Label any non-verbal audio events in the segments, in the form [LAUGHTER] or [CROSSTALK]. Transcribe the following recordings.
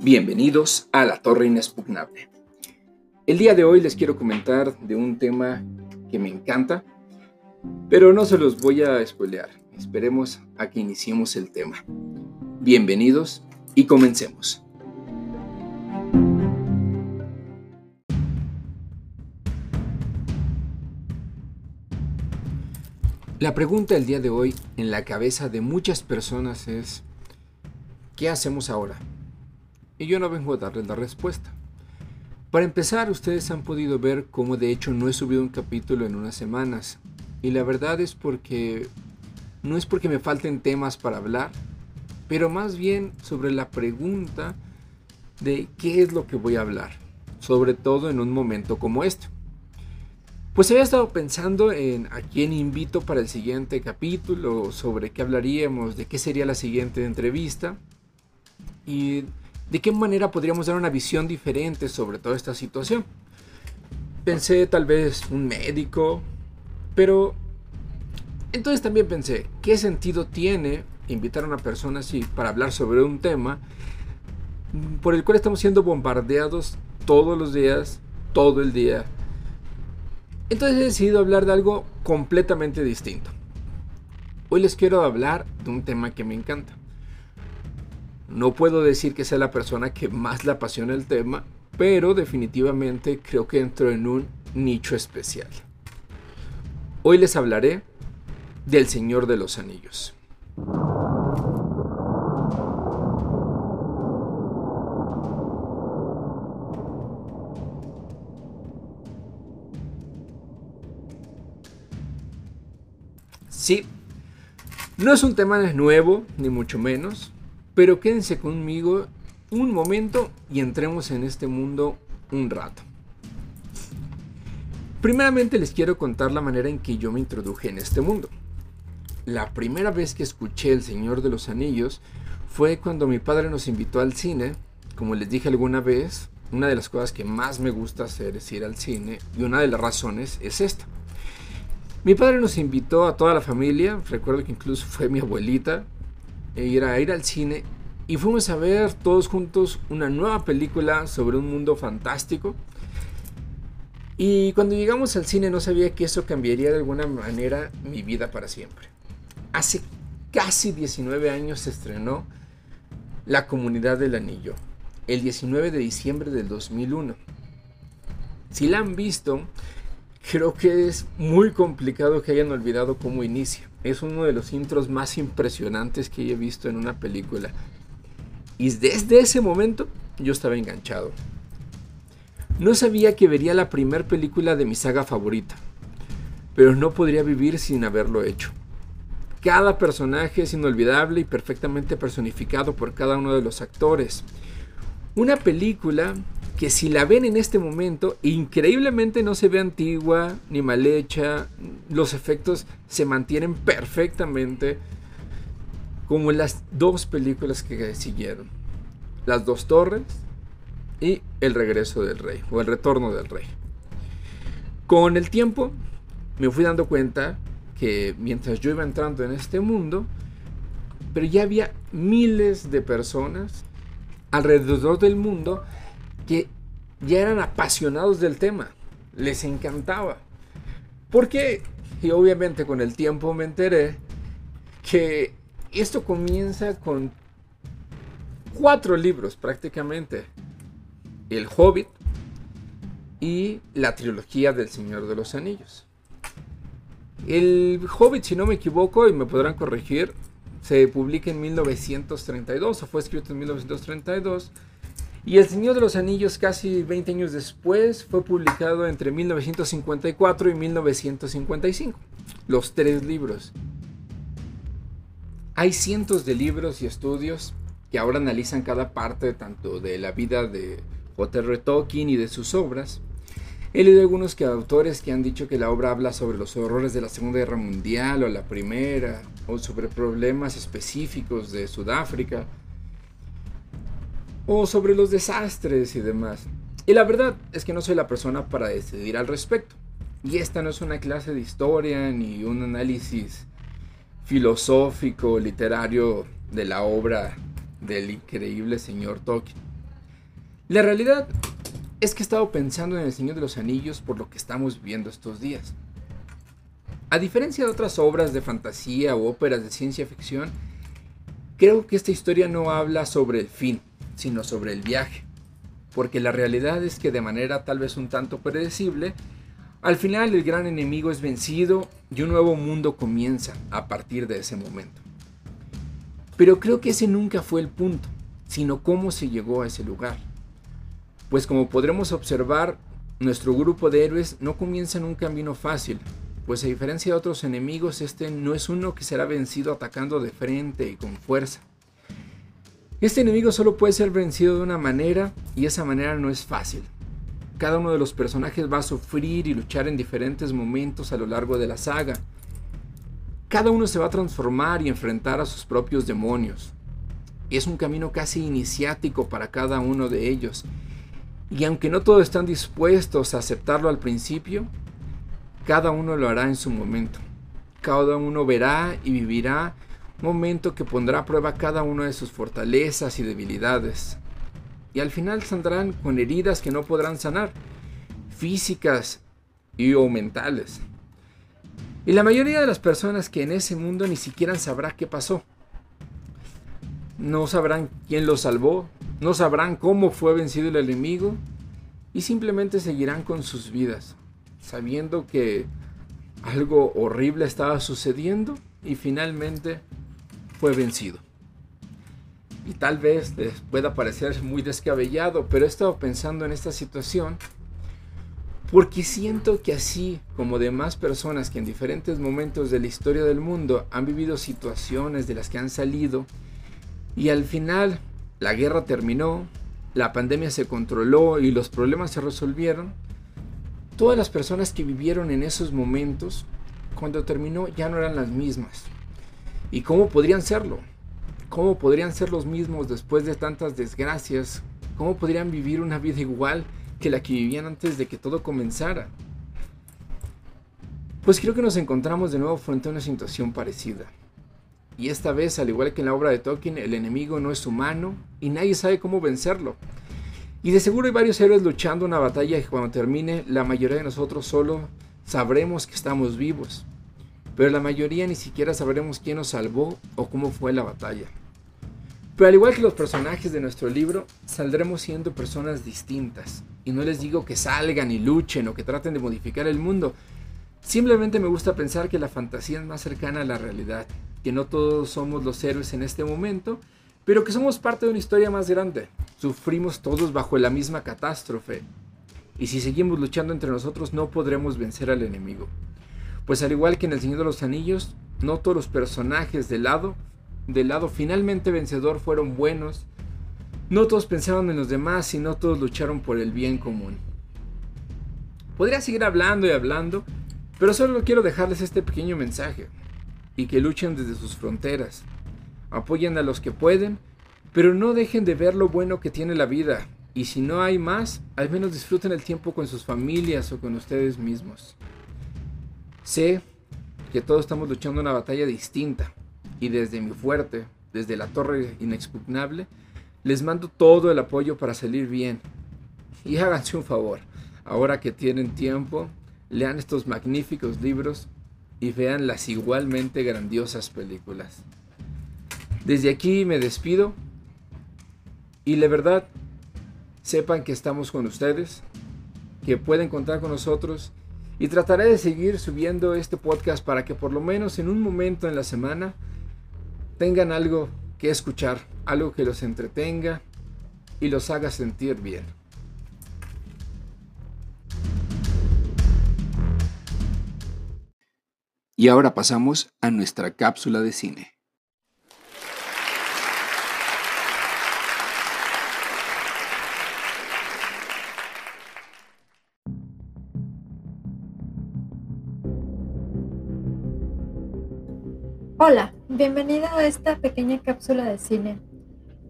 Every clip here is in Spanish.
Bienvenidos a La Torre Inexpugnable. El día de hoy les quiero comentar de un tema que me encanta, pero no se los voy a spoilear. Esperemos a que iniciemos el tema. Bienvenidos y comencemos. La pregunta del día de hoy en la cabeza de muchas personas es, ¿qué hacemos ahora? Y yo no vengo a darles la respuesta. Para empezar, ustedes han podido ver cómo de hecho no he subido un capítulo en unas semanas. Y la verdad es porque no es porque me falten temas para hablar, pero más bien sobre la pregunta de qué es lo que voy a hablar, sobre todo en un momento como este. Pues había estado pensando en a quién invito para el siguiente capítulo, sobre qué hablaríamos, de qué sería la siguiente entrevista. Y ¿De qué manera podríamos dar una visión diferente sobre toda esta situación? Pensé tal vez un médico, pero entonces también pensé, ¿qué sentido tiene invitar a una persona así para hablar sobre un tema por el cual estamos siendo bombardeados todos los días, todo el día? Entonces he decidido hablar de algo completamente distinto. Hoy les quiero hablar de un tema que me encanta. No puedo decir que sea la persona que más le apasiona el tema, pero definitivamente creo que entro en un nicho especial. Hoy les hablaré del Señor de los Anillos. Sí, no es un tema nuevo, ni mucho menos. Pero quédense conmigo un momento y entremos en este mundo un rato. Primeramente les quiero contar la manera en que yo me introduje en este mundo. La primera vez que escuché El Señor de los Anillos fue cuando mi padre nos invitó al cine. Como les dije alguna vez, una de las cosas que más me gusta hacer es ir al cine y una de las razones es esta. Mi padre nos invitó a toda la familia, recuerdo que incluso fue mi abuelita, ir a ir al cine y fuimos a ver todos juntos una nueva película sobre un mundo fantástico. Y cuando llegamos al cine no sabía que eso cambiaría de alguna manera mi vida para siempre. Hace casi 19 años se estrenó La Comunidad del Anillo, el 19 de diciembre del 2001. Si la han visto, creo que es muy complicado que hayan olvidado cómo inicia. Es uno de los intros más impresionantes que he visto en una película. Y desde ese momento yo estaba enganchado. No sabía que vería la primera película de mi saga favorita, pero no podría vivir sin haberlo hecho. Cada personaje es inolvidable y perfectamente personificado por cada uno de los actores. Una película que si la ven en este momento, increíblemente no se ve antigua ni mal hecha, los efectos se mantienen perfectamente como las dos películas que siguieron. Las dos torres y El regreso del rey o El retorno del rey. Con el tiempo me fui dando cuenta que mientras yo iba entrando en este mundo, pero ya había miles de personas alrededor del mundo que ya eran apasionados del tema, les encantaba. Porque, y obviamente con el tiempo me enteré que esto comienza con cuatro libros prácticamente. El Hobbit y la trilogía del Señor de los Anillos. El Hobbit, si no me equivoco, y me podrán corregir, se publica en 1932 o fue escrito en 1932. Y El Señor de los Anillos, casi 20 años después, fue publicado entre 1954 y 1955. Los tres libros. Hay cientos de libros y estudios que ahora analizan cada parte tanto de la vida de J.R. Tolkien y de sus obras. He leído algunos que, autores que han dicho que la obra habla sobre los horrores de la Segunda Guerra Mundial o la Primera, o sobre problemas específicos de Sudáfrica, o sobre los desastres y demás. Y la verdad es que no soy la persona para decidir al respecto. Y esta no es una clase de historia ni un análisis filosófico, literario de la obra del increíble señor Tolkien. La realidad es que he estado pensando en el Señor de los Anillos por lo que estamos viviendo estos días. A diferencia de otras obras de fantasía o óperas de ciencia ficción, creo que esta historia no habla sobre el fin, sino sobre el viaje. Porque la realidad es que de manera tal vez un tanto predecible, al final el gran enemigo es vencido y un nuevo mundo comienza a partir de ese momento. Pero creo que ese nunca fue el punto, sino cómo se llegó a ese lugar. Pues como podremos observar, nuestro grupo de héroes no comienza en un camino fácil, pues a diferencia de otros enemigos, este no es uno que será vencido atacando de frente y con fuerza. Este enemigo solo puede ser vencido de una manera y esa manera no es fácil, cada uno de los personajes va a sufrir y luchar en diferentes momentos a lo largo de la saga. Cada uno se va a transformar y enfrentar a sus propios demonios. Es un camino casi iniciático para cada uno de ellos. Y aunque no todos están dispuestos a aceptarlo al principio, cada uno lo hará en su momento. Cada uno verá y vivirá momento que pondrá a prueba cada una de sus fortalezas y debilidades y al final saldrán con heridas que no podrán sanar, físicas y o mentales. Y la mayoría de las personas que en ese mundo ni siquiera sabrá qué pasó. No sabrán quién lo salvó, no sabrán cómo fue vencido el enemigo y simplemente seguirán con sus vidas, sabiendo que algo horrible estaba sucediendo y finalmente fue vencido. Y tal vez les pueda parecer muy descabellado, pero he estado pensando en esta situación porque siento que así como demás personas que en diferentes momentos de la historia del mundo han vivido situaciones de las que han salido y al final la guerra terminó, la pandemia se controló y los problemas se resolvieron, todas las personas que vivieron en esos momentos, cuando terminó ya no eran las mismas. ¿Y cómo podrían serlo? ¿Cómo podrían ser los mismos después de tantas desgracias? ¿Cómo podrían vivir una vida igual que la que vivían antes de que todo comenzara? Pues creo que nos encontramos de nuevo frente a una situación parecida. Y esta vez, al igual que en la obra de Tolkien, el enemigo no es humano y nadie sabe cómo vencerlo. Y de seguro hay varios héroes luchando una batalla que cuando termine, la mayoría de nosotros solo sabremos que estamos vivos. Pero la mayoría ni siquiera sabremos quién nos salvó o cómo fue la batalla. Pero al igual que los personajes de nuestro libro, saldremos siendo personas distintas. Y no les digo que salgan y luchen o que traten de modificar el mundo. Simplemente me gusta pensar que la fantasía es más cercana a la realidad, que no todos somos los héroes en este momento, pero que somos parte de una historia más grande. Sufrimos todos bajo la misma catástrofe. Y si seguimos luchando entre nosotros no podremos vencer al enemigo. Pues al igual que en El Señor de los Anillos, no todos los personajes del lado del lado finalmente vencedor fueron buenos. No todos pensaban en los demás y no todos lucharon por el bien común. Podría seguir hablando y hablando, pero solo quiero dejarles este pequeño mensaje y que luchen desde sus fronteras. Apoyen a los que pueden, pero no dejen de ver lo bueno que tiene la vida y si no hay más, al menos disfruten el tiempo con sus familias o con ustedes mismos. Sé que todos estamos luchando una batalla distinta, y desde mi fuerte, desde la torre inexpugnable, les mando todo el apoyo para salir bien. Y háganse un favor, ahora que tienen tiempo, lean estos magníficos libros y vean las igualmente grandiosas películas. Desde aquí me despido y la verdad, sepan que estamos con ustedes, que pueden contar con nosotros y trataré de seguir subiendo este podcast para que por lo menos en un momento en la semana tengan algo que escuchar, algo que los entretenga y los haga sentir bien. Y ahora pasamos a nuestra cápsula de cine. Hola, bienvenido a esta pequeña cápsula de cine.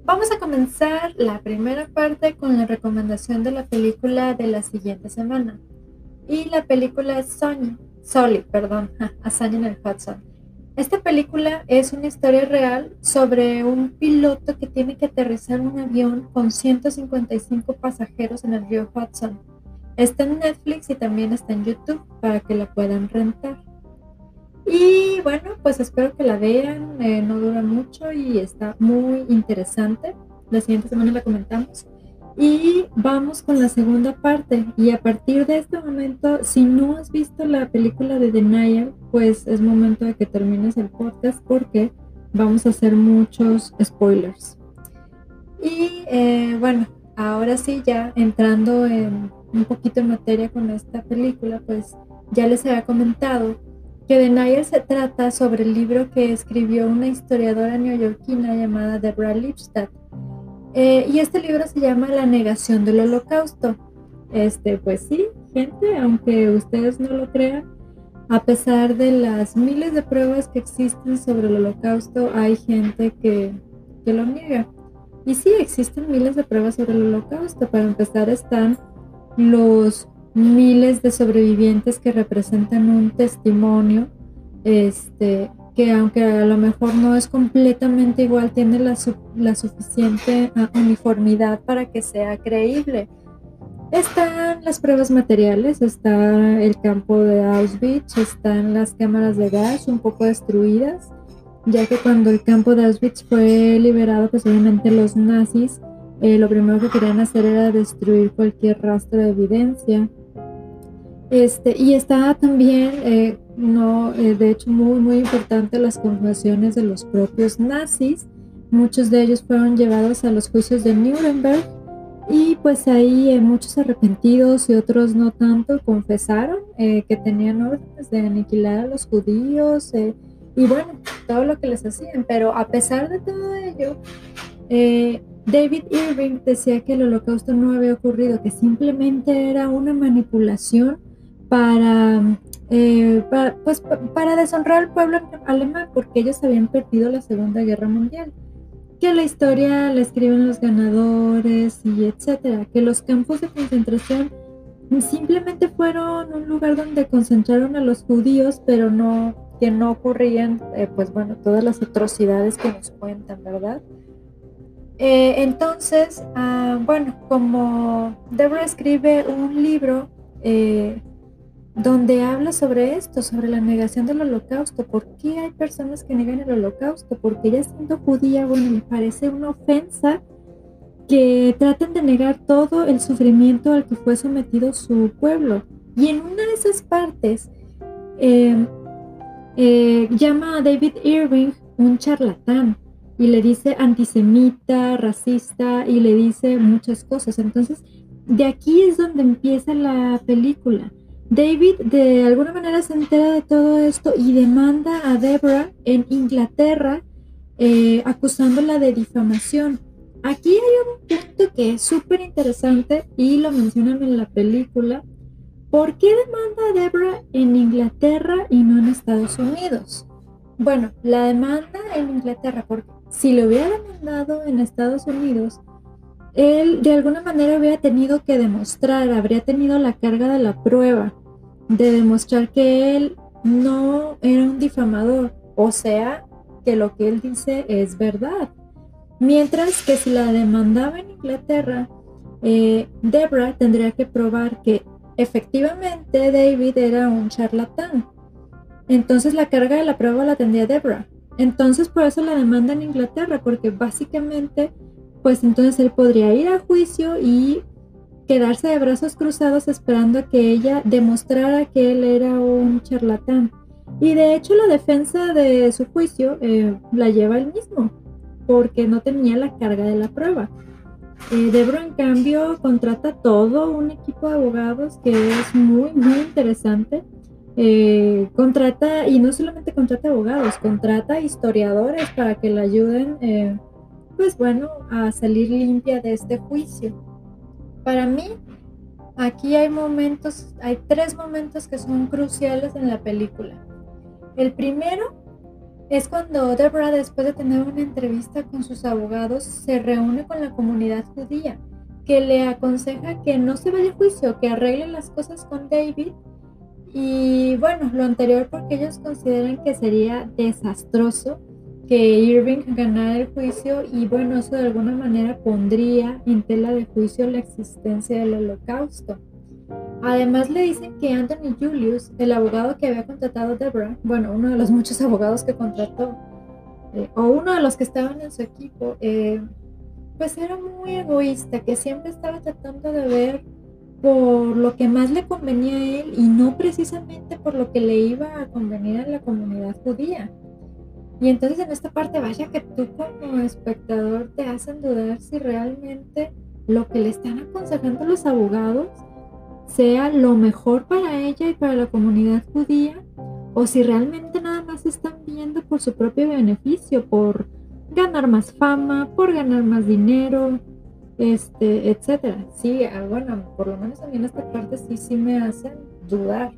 Vamos a comenzar la primera parte con la recomendación de la película de la siguiente semana. Y la película es Sonya, Solly, perdón, [LAUGHS] Hazaña en el Hudson. Esta película es una historia real sobre un piloto que tiene que aterrizar un avión con 155 pasajeros en el río Hudson. Está en Netflix y también está en YouTube para que la puedan rentar. Y bueno, pues espero que la vean, eh, no dura mucho y está muy interesante. La siguiente semana la comentamos. Y vamos con la segunda parte. Y a partir de este momento, si no has visto la película de Denial, pues es momento de que termines el podcast porque vamos a hacer muchos spoilers. Y eh, bueno, ahora sí, ya entrando en un poquito en materia con esta película, pues ya les había comentado que Denial se trata sobre el libro que escribió una historiadora neoyorquina llamada Deborah Lipstadt eh, y este libro se llama La negación del holocausto. Este, pues sí, gente, aunque ustedes no lo crean, a pesar de las miles de pruebas que existen sobre el holocausto, hay gente que, que lo niega. Y sí, existen miles de pruebas sobre el holocausto. Para empezar están los miles de sobrevivientes que representan un testimonio este, que aunque a lo mejor no es completamente igual, tiene la, suficiente ah, uniformidad para que sea creíble. Están las pruebas materiales, está el campo de Auschwitz, están las cámaras de gas un poco destruidas, ya que cuando el campo de Auschwitz fue liberado, pues obviamente los nazis eh, lo primero que querían hacer era destruir cualquier rastro de evidencia. Este, y está también eh, no, eh, de hecho, muy, muy importante las confesiones de los propios nazis. Muchos de ellos fueron llevados a los juicios de Nuremberg y pues ahí eh, muchos arrepentidos y otros no tanto confesaron eh, que tenían órdenes de aniquilar a los judíos y bueno, todo lo que les hacían. Pero a pesar de todo ello, David Irving decía que el holocausto no había ocurrido, que simplemente era una manipulación para eh, para, pues, para deshonrar al pueblo alemán, porque ellos habían perdido la Segunda Guerra Mundial. Que la historia la escriben los ganadores y etcétera. Que los campos de concentración simplemente fueron un lugar donde concentraron a los judíos, pero no que no ocurrían, eh, pues bueno, todas las atrocidades que nos cuentan, ¿verdad? Eh, entonces, ah, bueno, como Deborah escribe un libro donde habla sobre esto, sobre la negación del holocausto. ¿Por qué hay personas que niegan el holocausto? Porque ella siendo judía, bueno, me parece una ofensa que traten de negar todo el sufrimiento al que fue sometido su pueblo. Y en una de esas partes em, eh, llama a David Irving un charlatán y le dice antisemita, racista y le dice muchas cosas. Entonces, de aquí es donde empieza la película David de alguna manera se entera de todo esto y demanda a Deborah en Inglaterra eh, acusándola de difamación. Aquí hay un punto que es súper interesante y lo mencionan en la película. ¿Por qué demanda a Deborah en Inglaterra y no en Estados Unidos? Bueno, la demanda en Inglaterra, porque si lo hubiera demandado en Estados Unidos, él de alguna manera hubiera tenido que demostrar, habría tenido la carga de la prueba de demostrar que él no era un difamador, o sea, que lo que él dice es verdad. Mientras que si la demandaba en Inglaterra, eh, Debra tendría que probar que efectivamente David era un charlatán. Entonces la carga de la prueba la tendría Debra. Entonces por eso la demanda en Inglaterra, porque básicamente, pues entonces él podría ir a juicio y quedarse de brazos cruzados esperando a que ella demostrara que él era un charlatán. Y de hecho la defensa de su juicio eh, la lleva él mismo, porque no tenía la carga de la prueba. Eh, Debro, en cambio, contrata todo un equipo de abogados que es muy, muy interesante. Eh, contrata, y no solamente contrata abogados, contrata historiadores para que le ayuden, eh, pues bueno, a salir limpia de este juicio. Para mí, aquí hay momentos, hay tres momentos que son cruciales en la película. El primero es cuando Deborah, después de tener una entrevista con sus abogados, se reúne con la comunidad judía, que le aconseja que no se vaya a juicio, que arregle las cosas con David Y bueno, lo anterior porque ellos consideran que sería desastroso que Irving ganara el juicio y bueno, eso de alguna manera pondría en tela de juicio la existencia del holocausto. Además le dicen que Anthony Julius, el abogado que había contratado Deborah, bueno, uno de los muchos [LAUGHS] abogados que contrató, eh, o uno de los que estaban en su equipo, eh, pues era muy egoísta, que siempre estaba tratando de ver por lo que más le convenía a él y no precisamente por lo que le iba a convenir a la comunidad judía. Y entonces en esta parte, vaya que tú como espectador te hacen dudar si realmente lo que le están aconsejando los abogados sea lo mejor para ella y para la comunidad judía o si realmente nada más están viendo por su propio beneficio, por ganar más fama, por ganar más dinero, este, etcétera. Sí, ah, bueno, por lo menos a mí en esta parte sí, sí me hacen dudar.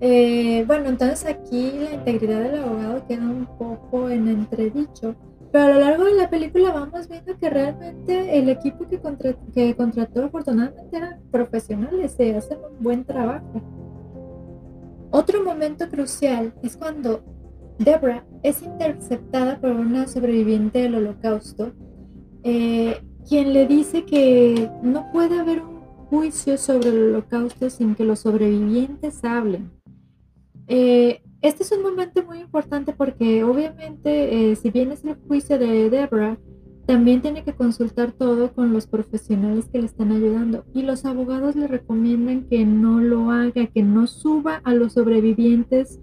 Eh, bueno, entonces aquí la integridad del abogado queda un poco en entredicho, pero a lo largo de la película vamos viendo que realmente el equipo que, que contrató afortunadamente eran profesionales, se hacen un buen trabajo. Otro momento crucial es cuando Deborah es interceptada por una sobreviviente del holocausto, eh, quien le dice que no puede haber un juicio sobre el holocausto sin que los sobrevivientes hablen. Eh, este es un momento muy importante porque obviamente eh, si bien es el juicio de Deborah, también tiene que consultar todo con los profesionales que le están ayudando y los abogados le recomiendan que no lo haga, que no suba a los sobrevivientes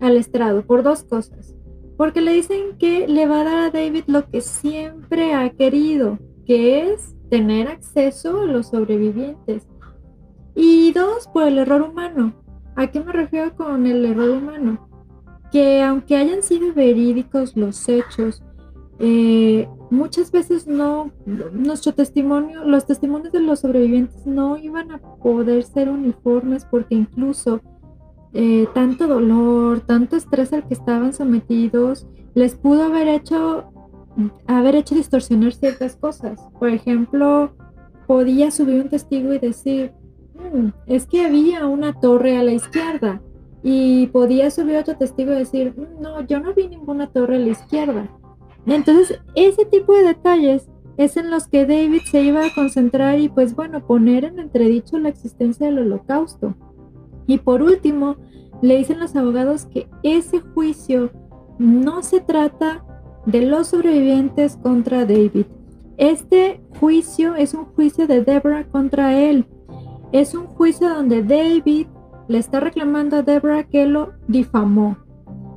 al estrado por dos cosas. Porque le dicen que le va a dar a David lo que siempre ha querido, que es tener acceso a los sobrevivientes. Y dos, por el error humano. ¿A qué me refiero con el error humano? Que aunque hayan sido verídicos los hechos, eh, muchas veces no, nuestro testimonio, los testimonios de los sobrevivientes no iban a poder ser uniformes porque incluso eh, tanto dolor, tanto estrés al que estaban sometidos, les pudo haber hecho, haber hecho distorsionar ciertas cosas. Por ejemplo, podía subir un testigo y decir, mm, es que había una torre a la izquierda. Y podía subir otro testigo y decir, mm, no, yo no vi ninguna torre a la izquierda. Entonces, ese tipo de detalles es en los que David se iba a concentrar y pues bueno, poner en entredicho la existencia del holocausto. Y por último, le dicen los abogados que ese juicio no se trata de los sobrevivientes contra David. Este juicio es un juicio de Deborah contra él. Es un juicio donde David le está reclamando a Deborah que lo difamó.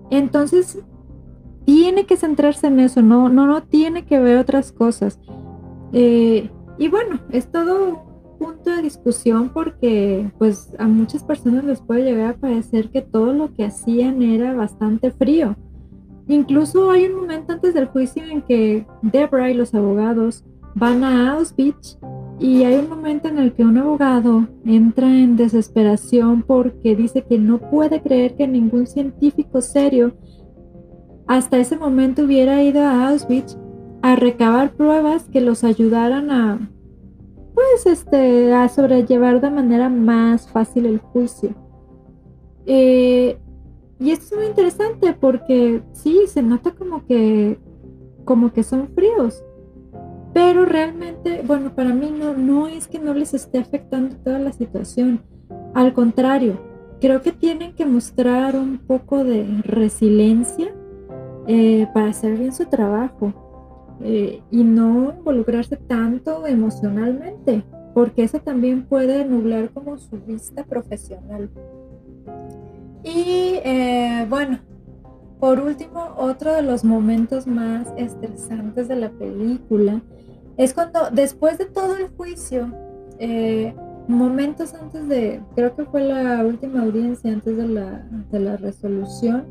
Entonces, tiene que centrarse en eso, no, no, no tiene que ver otras cosas. Eh, y bueno, es todo punto de discusión porque pues a muchas personas les puede llegar a parecer que todo lo que hacían era bastante frío. Incluso hay un momento antes del juicio en que Debra y los abogados van a Auschwitz y hay un momento en el que un abogado entra en desesperación porque dice que no puede creer que ningún científico serio hasta ese momento hubiera ido a Auschwitz a recabar pruebas que los ayudaran a pues este, a sobrellevar de manera más fácil el juicio. Eh, y es muy interesante porque sí, se nota como que, como que son fríos. Pero realmente, bueno, para mí no, no es que no les esté afectando toda la situación. Al contrario, creo que tienen que mostrar un poco de resiliencia eh, para hacer bien su trabajo. Eh, y no involucrarse tanto emocionalmente, porque eso también puede nublar como su vista profesional. Y eh, bueno, por último, otro de los momentos más estresantes de la película es cuando después de todo el juicio, eh, momentos antes de, creo que fue la última audiencia antes de la, de la resolución,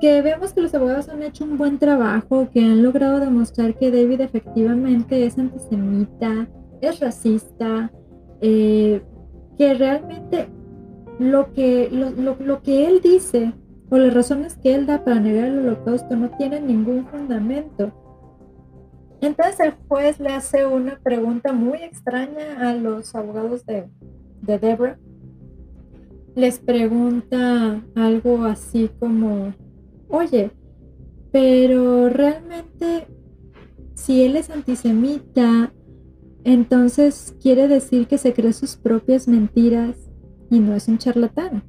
que vemos que los abogados han hecho un buen trabajo, que han logrado demostrar que David efectivamente es antisemita, es racista, eh, que realmente lo que, lo, que él dice o las razones que él da para negar el holocausto no tienen ningún fundamento. Entonces el juez le hace una pregunta muy extraña a los abogados de, de Deborah les pregunta algo así como, oye, pero realmente si él es antisemita, entonces quiere decir que se cree sus propias mentiras y no es un charlatán.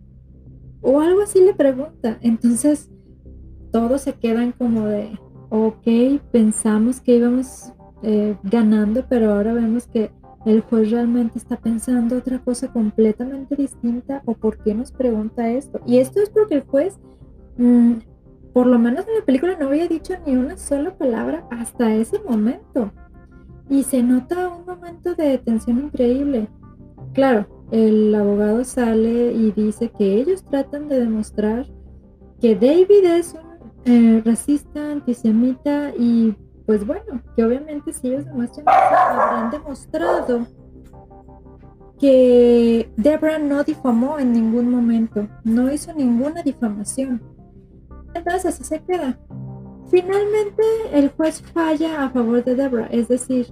O algo así le pregunta. Entonces todos se quedan como de, ok, pensamos que íbamos eh, ganando, pero ahora vemos que el juez realmente está pensando otra cosa completamente distinta o por qué nos pregunta esto. Y esto es porque el juez, mm, por lo menos en la película, no había dicho ni una sola palabra hasta ese momento. Y se nota un momento de tensión increíble. Claro, el abogado sale y dice que ellos tratan de demostrar que David es un eh, racista, antisemita y pues bueno, que obviamente si ellos demuestran habrán demostrado que Debra no difamó en ningún momento, no hizo ninguna difamación. Entonces así se queda. Finalmente el juez falla a favor de Debra, es decir,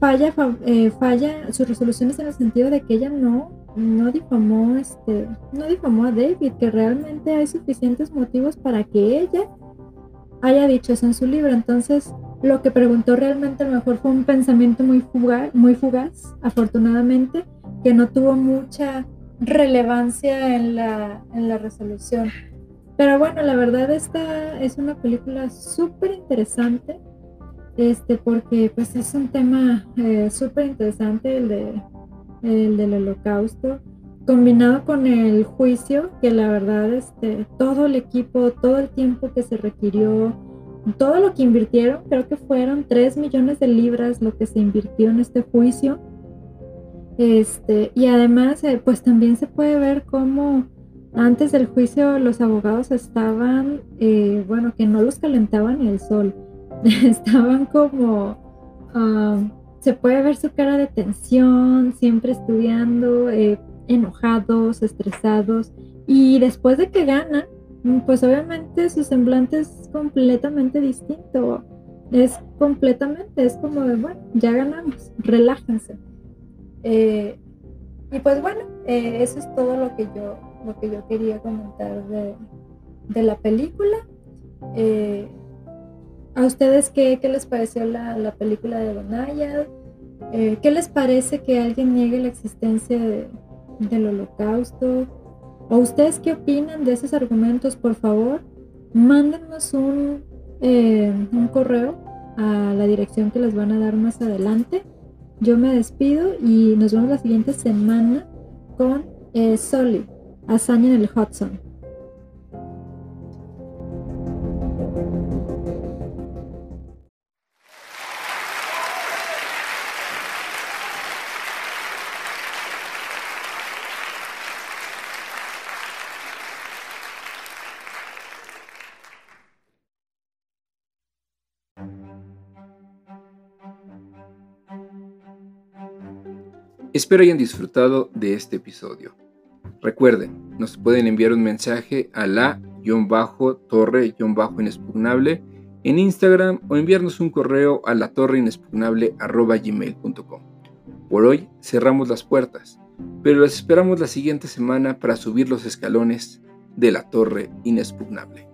falla, eh, falla sus resoluciones en el sentido de que ella no, no difamó, este, no difamó a David, que realmente hay suficientes motivos para que ella haya dicho eso en su libro. Entonces, lo que preguntó realmente a lo mejor fue un pensamiento muy fugaz, afortunadamente, que no tuvo mucha relevancia en la, en la resolución. Pero bueno, la verdad esta es una película súper interesante, este, porque pues es un tema eh, súper interesante el, de, el del holocausto, combinado con el juicio, que la verdad este, todo el equipo, todo el tiempo que se requirió, todo lo que invirtieron, creo que fueron 3 millones de libras lo que se invirtió en este juicio. Este, y además, eh, pues también se puede ver cómo antes del juicio los abogados estaban, eh, bueno, que no los calentaban el sol, [LAUGHS] estaban como, ah, se puede ver su cara de tensión, siempre estudiando, eh, enojados, estresados, y después de que ganan, pues obviamente su semblante es completamente distinto. Es completamente, es como de, bueno, ya ganamos, relájense. Eh, y pues bueno, eh, eso es todo lo que yo, lo que yo quería comentar de, la película. Eh, ¿A ustedes qué, les pareció la, película de Donaya? ¿Qué les parece que alguien niegue la existencia del holocausto? ¿O ustedes qué opinan de esos argumentos? Por favor, mándenos un, eh, un correo a la dirección que les van a dar más adelante. Yo me despido y nos vemos la siguiente semana con eh, Soli, hazaña en el Hudson. Espero hayan disfrutado de este episodio. Recuerden, nos pueden enviar un mensaje a la-torre-inexpugnable en Instagram o enviarnos un correo a la. Por hoy cerramos las puertas, pero las esperamos la siguiente semana para subir los escalones de la Torre Inexpugnable.